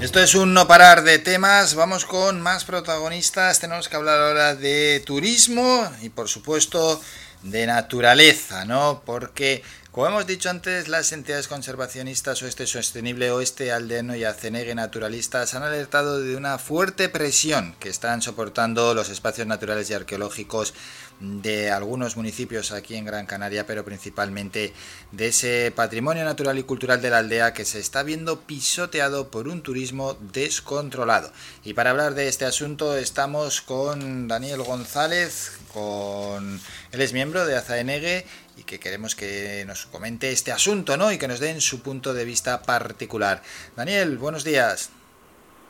Esto es un no parar de temas, vamos con más protagonistas, tenemos que hablar ahora de turismo y por supuesto de naturaleza, ¿no? Porque como hemos dicho antes, las entidades conservacionistas Oeste Sostenible, Oeste Aldeano y Acenegue Naturalistas han alertado de una fuerte presión que están soportando los espacios naturales y arqueológicos de algunos municipios aquí en Gran Canaria, pero principalmente de ese patrimonio natural y cultural de la aldea que se está viendo pisoteado por un turismo descontrolado. Y para hablar de este asunto estamos con Daniel González, con él es miembro de Azaenegue y que queremos que nos comente este asunto, ¿no? Y que nos den su punto de vista particular. Daniel, buenos días.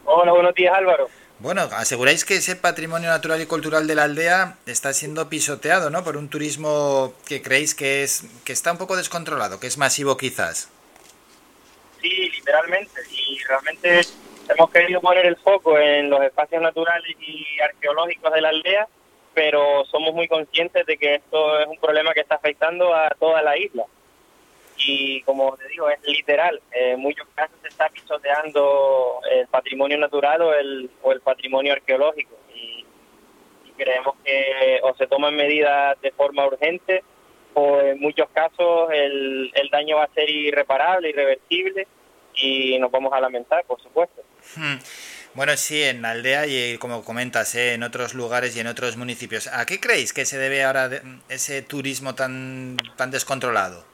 Hola, buenos días Álvaro. Bueno, aseguráis que ese patrimonio natural y cultural de la aldea está siendo pisoteado, ¿no? Por un turismo que creéis que es que está un poco descontrolado, que es masivo quizás. Sí, literalmente. Y realmente hemos querido poner el foco en los espacios naturales y arqueológicos de la aldea, pero somos muy conscientes de que esto es un problema que está afectando a toda la isla y como te digo, es literal. en muchos casos se está pisoteando el patrimonio natural o el, o el patrimonio arqueológico y, creemos que o se toman medidas de forma urgente o en muchos casos el, el daño va a ser irreparable, irreversible y nos vamos a lamentar, por supuesto. Hmm. Bueno, sí, en la aldea y como comentas, ¿eh? en otros lugares y en otros municipios. ¿A qué creéis que se debe ahora ese turismo tan, tan descontrolado?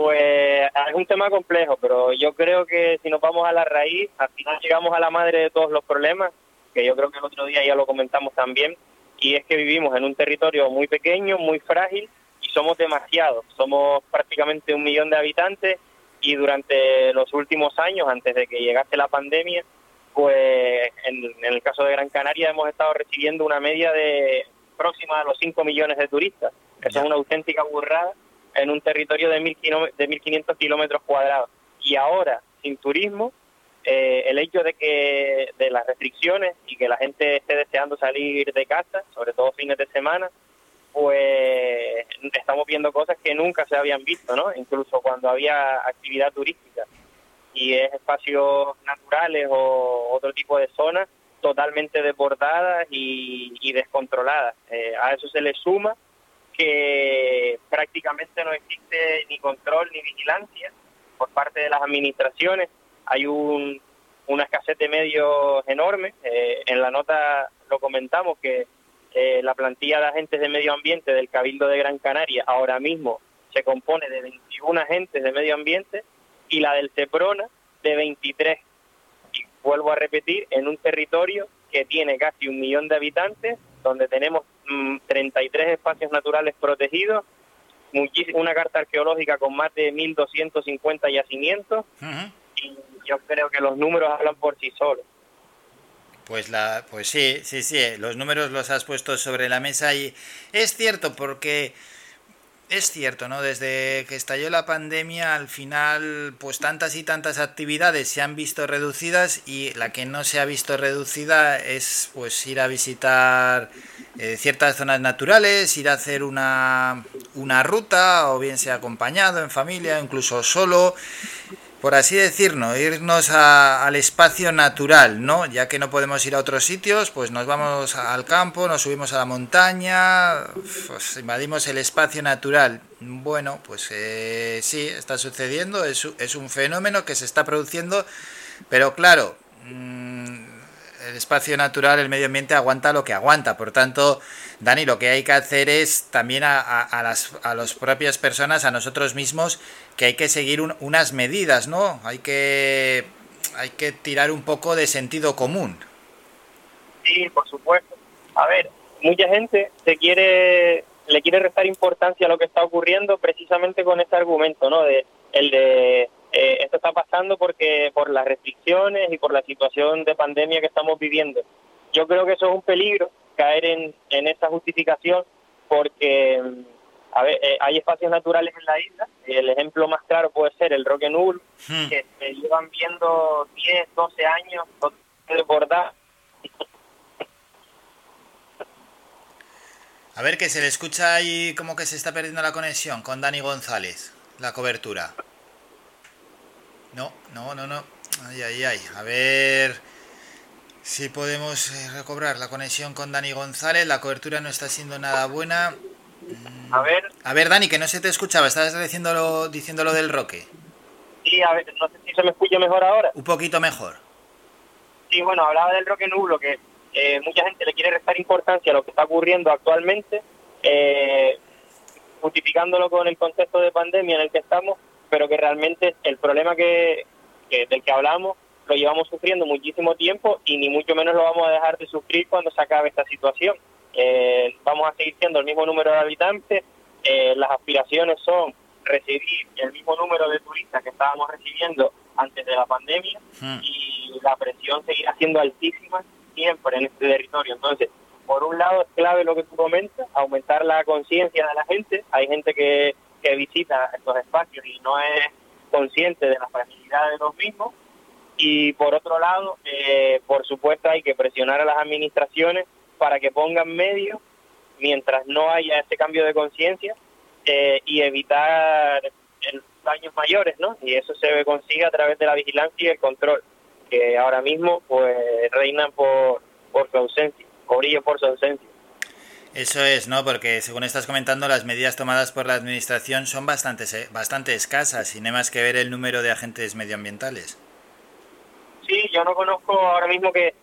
Pues es un tema complejo, pero yo creo que si nos vamos a la raíz, al final llegamos a la madre de todos los problemas, que yo creo que el otro día ya lo comentamos también, y es que vivimos en un territorio muy pequeño, muy frágil, y somos demasiados, somos prácticamente un millón de habitantes, y durante los últimos años, antes de que llegase la pandemia, pues en, el caso de Gran Canaria hemos estado recibiendo una media de próxima a los 5 millones de turistas. Eso es una auténtica burrada en un territorio de, mil de 1.500 kilómetros cuadrados. Y ahora, sin turismo, eh, el hecho de que de las restricciones y que la gente esté deseando salir de casa, sobre todo fines de semana, pues estamos viendo cosas que nunca se habían visto, ¿no? Incluso cuando había actividad turística y es espacios naturales o otro tipo de zonas totalmente desbordadas y, descontroladas. Eh, a eso se le suma que prácticamente no existe ni control ni vigilancia por parte de las administraciones. Hay un, una escasez de medios enorme. Eh, en la nota lo comentamos que eh, la plantilla de agentes de medio ambiente del Cabildo de Gran Canaria ahora mismo se compone de 21 agentes de medio ambiente y la del CEPRONA de 23. Y vuelvo a repetir, en un territorio que tiene casi un millón de habitantes, donde tenemos 33 mm, espacios naturales protegidos, una carta arqueológica con más de 1.250 yacimientos, y yo creo que los números hablan por sí solos. Pues la, pues sí, sí, sí, los números los has puesto sobre la mesa y es cierto porque es cierto, ¿no? Desde que estalló la pandemia, al final, pues tantas y tantas actividades se han visto reducidas y la que no se ha visto reducida es pues ir a visitar eh, ciertas zonas naturales, ir a hacer una, una ruta, o bien sea acompañado, en familia, incluso solo por así decirlo, irnos al espacio natural, ¿no? Ya que no podemos ir a otros sitios, pues nos vamos al campo, nos subimos a la montaña, pues invadimos el espacio natural. Bueno, pues eh, sí, está sucediendo, es, es, un fenómeno que se está produciendo, pero claro, mm, el espacio natural, el medio ambiente aguanta lo que aguanta, por tanto Dani, lo que hay que hacer es también a, a, las, a las propias personas, a nosotros mismos, que hay que seguir unas medidas, ¿no? Hay que, hay que tirar un poco de sentido común. Sí, por supuesto. A ver, mucha gente se quiere, le quiere restar importancia a lo que está ocurriendo precisamente con este argumento, ¿no? De, el de eh, esto está pasando porque por las restricciones y por la situación de pandemia que estamos viviendo. Yo creo que eso es un peligro caer en, en esa justificación porque mm, a ver, eh, hay espacios naturales en la isla. El ejemplo más claro puede ser el Roque Null, hmm. que se llevan viendo 10, 12 años desbordar. A ver, que se le escucha ahí como que se está perdiendo la conexión con Dani González, la cobertura. No, no, no, no. Ay, ay, ay. A ver si podemos eh, recobrar la conexión con Dani González. La cobertura no está siendo nada buena. A ver. A ver, Dani, que no se te escuchaba. Estabas diciéndolo, diciéndolo del roque. Sí, a ver, no sé si se me escucha mejor ahora. Un poquito mejor. Sí, bueno, hablaba del roque nulo, que eh, mucha gente le quiere restar importancia a lo que está ocurriendo actualmente, eh, justificándolo con el contexto de pandemia en el que estamos, pero que realmente el problema que, del que hablamos lo llevamos sufriendo muchísimo tiempo y ni mucho menos lo vamos a dejar de sufrir cuando se acabe esta situación. Eh, vamos a seguir siendo el mismo número de habitantes, eh, las aspiraciones son recibir el mismo número de turistas que estábamos recibiendo antes de la pandemia hmm. y la presión seguirá siendo altísima siempre en este territorio. Entonces, por un lado es clave lo que tú comentas, aumentar la conciencia de la gente. Hay gente que, que visita estos espacios y no es consciente de la fragilidad de los mismos. Y por otro lado, eh, por supuesto, hay que presionar a las administraciones para que pongan medios mientras no haya ese cambio de conciencia eh, y evitar daños mayores, ¿no? Y eso se consigue a través de la vigilancia y el control, que ahora mismo pues reinan por, por su ausencia, brillo por su ausencia. Eso es, ¿no? Porque según estás comentando, las medidas tomadas por la Administración son bastante, bastante escasas y no más que ver el número de agentes medioambientales. Sí, yo no conozco ahora mismo que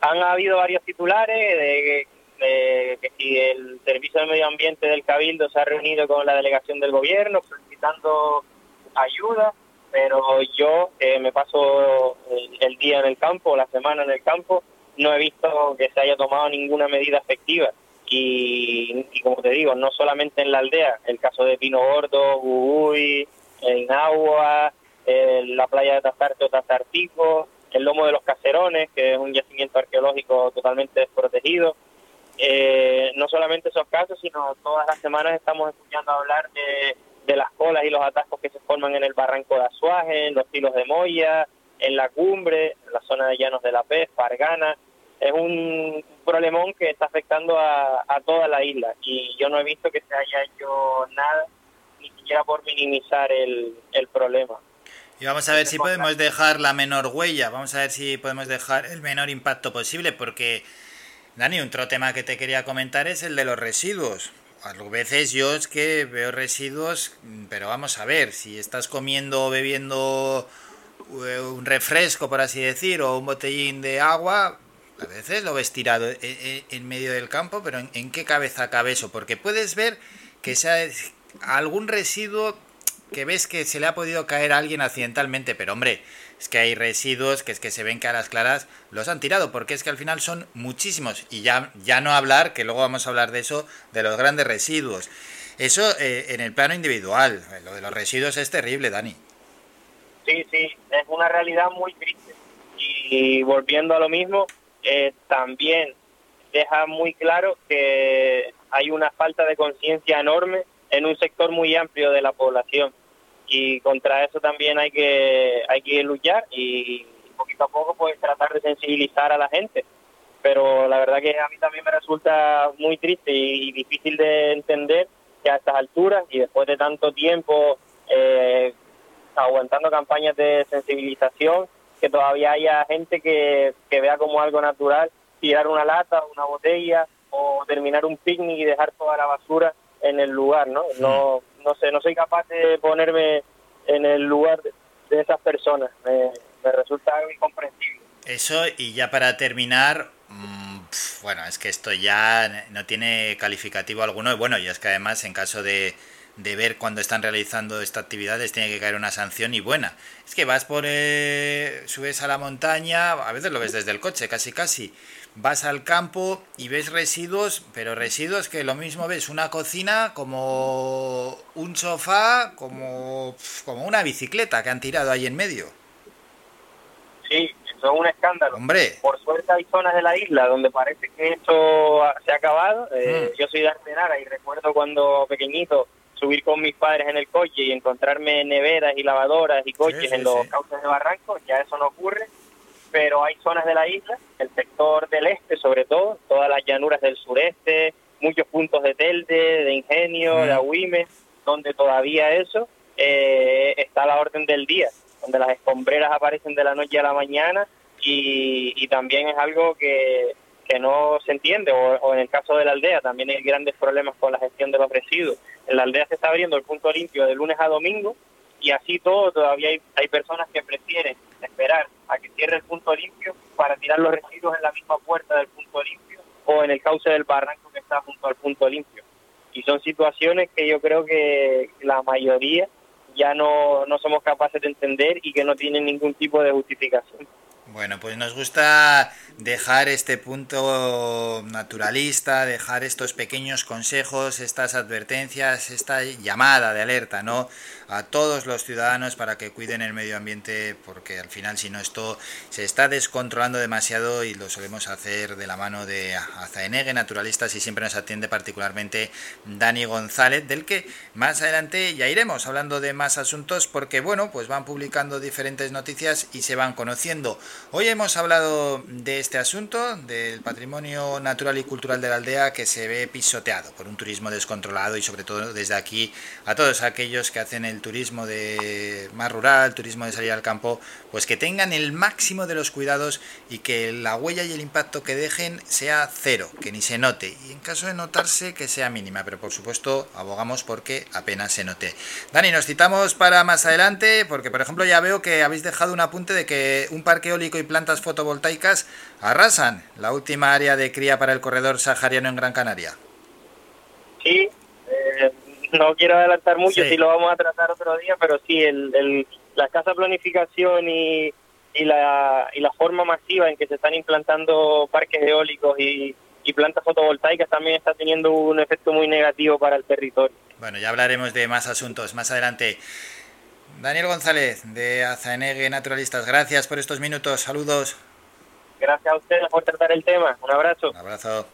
han habido varios titulares de que si el Servicio de Medio Ambiente del Cabildo se ha reunido con la delegación del gobierno solicitando ayuda, pero yo eh, me paso el, día en el campo, la semana en el campo, no he visto que se haya tomado ninguna medida efectiva. Y, como te digo, no solamente en la aldea, el caso de Pino Gordo, Guguy, en Agua, la playa de Tazarte o Tazartico, el lomo de los Caserones, que es un yacimiento arqueológico totalmente desprotegido. Eh, no solamente esos casos, sino todas las semanas estamos escuchando hablar de, las colas y los atascos que se forman en el barranco de Azuaje, en los tilos de Moya, en la cumbre, en la zona de Llanos de la Pez, Pargana. Es un problemón que está afectando a, toda la isla y yo no he visto que se haya hecho nada, ni siquiera por minimizar el, el problema. Y vamos a ver si podemos dejar la menor huella, vamos a ver si podemos dejar el menor impacto posible, porque Dani, otro tema que te quería comentar es el de los residuos. A veces yo es que veo residuos, pero vamos a ver, si estás comiendo o bebiendo eh, un refresco, por así decir, o un botellín de agua, a veces lo ves tirado en, medio del campo, pero ¿en, qué cabeza cabe eso? Porque puedes ver que sea algún residuo que ves que se le ha podido caer a alguien accidentalmente, pero hombre, es que hay residuos que es que se ven que a las claras los han tirado, porque es que al final son muchísimos. Y ya, ya no hablar, que luego vamos a hablar de eso, de los grandes residuos. Eso eh, en el plano individual, lo de los residuos es terrible, Dani. Sí, sí, es una realidad muy triste. Y volviendo a lo mismo, eh, también deja muy claro que hay una falta de conciencia enorme en un sector muy amplio de la población. Y contra eso también hay que hay que luchar y poquito a poco pues tratar de sensibilizar a la gente. Pero la verdad que a mí también me resulta muy triste y, difícil de entender que a estas alturas y después de tanto tiempo eh, aguantando campañas de sensibilización que todavía haya gente que, que vea como algo natural tirar una lata, una botella o terminar un picnic y dejar toda la basura en el lugar, ¿no? No, no sé, no soy capaz de ponerme en el lugar de, esas personas. Me, resulta incomprensible. Eso, y ya para terminar, mm, bueno, es que esto ya no tiene calificativo alguno. Y bueno, y es que además, en caso de, de ver cuando están realizando estas actividades, tiene que caer una sanción y buena. Es que vas por. Eh, subes a la montaña, a veces lo ves desde el coche, casi casi vas al campo y ves residuos, pero residuos que lo mismo ves una cocina como un sofá, como, como una bicicleta que han tirado ahí en medio. Sí, eso es un escándalo. Hombre. Por suerte hay zonas de la isla donde parece que esto se ha acabado. Eh, mm. Yo soy de Artenara y recuerdo cuando pequeñito subir con mis padres en el coche y encontrarme neveras y lavadoras y coches en los cauces de barranco, ya eso no ocurre pero hay zonas de la isla, el sector del este sobre todo, todas las llanuras del sureste, muchos puntos de Telde, de Ingenio, de Agüime, donde todavía eso eh, está a la orden del día. donde las escombreras aparecen de la noche a la mañana y, también es algo que, que no se entiende, o, en el caso de la aldea también hay grandes problemas con la gestión de los residuos. En la aldea se está abriendo el punto limpio de lunes a domingo y así todo todavía hay, hay personas que prefieren esperar a que cierre el punto limpio para tirar los residuos en la misma puerta del punto limpio o en el cauce del barranco que está junto al punto limpio. Y son situaciones que yo creo que la mayoría ya no, no somos capaces de entender y que no tienen ningún tipo de justificación. Bueno, pues nos gusta dejar este punto naturalista, dejar estos pequeños consejos, estas advertencias, esta llamada de alerta, ¿no? A todos los ciudadanos para que cuiden el medio ambiente, porque al final, si no, esto se está descontrolando demasiado y lo solemos hacer de la mano de Azaenegue Naturalistas y siempre nos atiende particularmente Dani González, del que más adelante ya iremos hablando de más asuntos, porque bueno, pues van publicando diferentes noticias y se van conociendo. Hoy hemos hablado de este asunto, del patrimonio natural y cultural de la aldea que se ve pisoteado por un turismo descontrolado y sobre todo desde aquí a todos aquellos que hacen el turismo de más rural, turismo de salir al campo, pues que tengan el máximo de los cuidados y que la huella y el impacto que dejen sea cero, que ni se note y en caso de notarse que sea mínima, pero por supuesto abogamos porque apenas se note. Dani, nos citamos para más adelante porque por ejemplo ya veo que habéis dejado un apunte de que un parque eólico y plantas fotovoltaicas arrasan la última área de cría para el corredor sahariano en Gran Canaria. Sí, eh, no quiero adelantar mucho, si lo vamos a tratar otro día, pero sí, el, la escasa planificación y, y, la, y la forma masiva en que se están implantando parques eólicos y, y plantas fotovoltaicas también está teniendo un efecto muy negativo para el territorio. Bueno, ya hablaremos de más asuntos más adelante. Daniel González, de Azaenegue Naturalistas, gracias por estos minutos. Saludos. Gracias a ustedes por tratar el tema. Un abrazo. Un abrazo.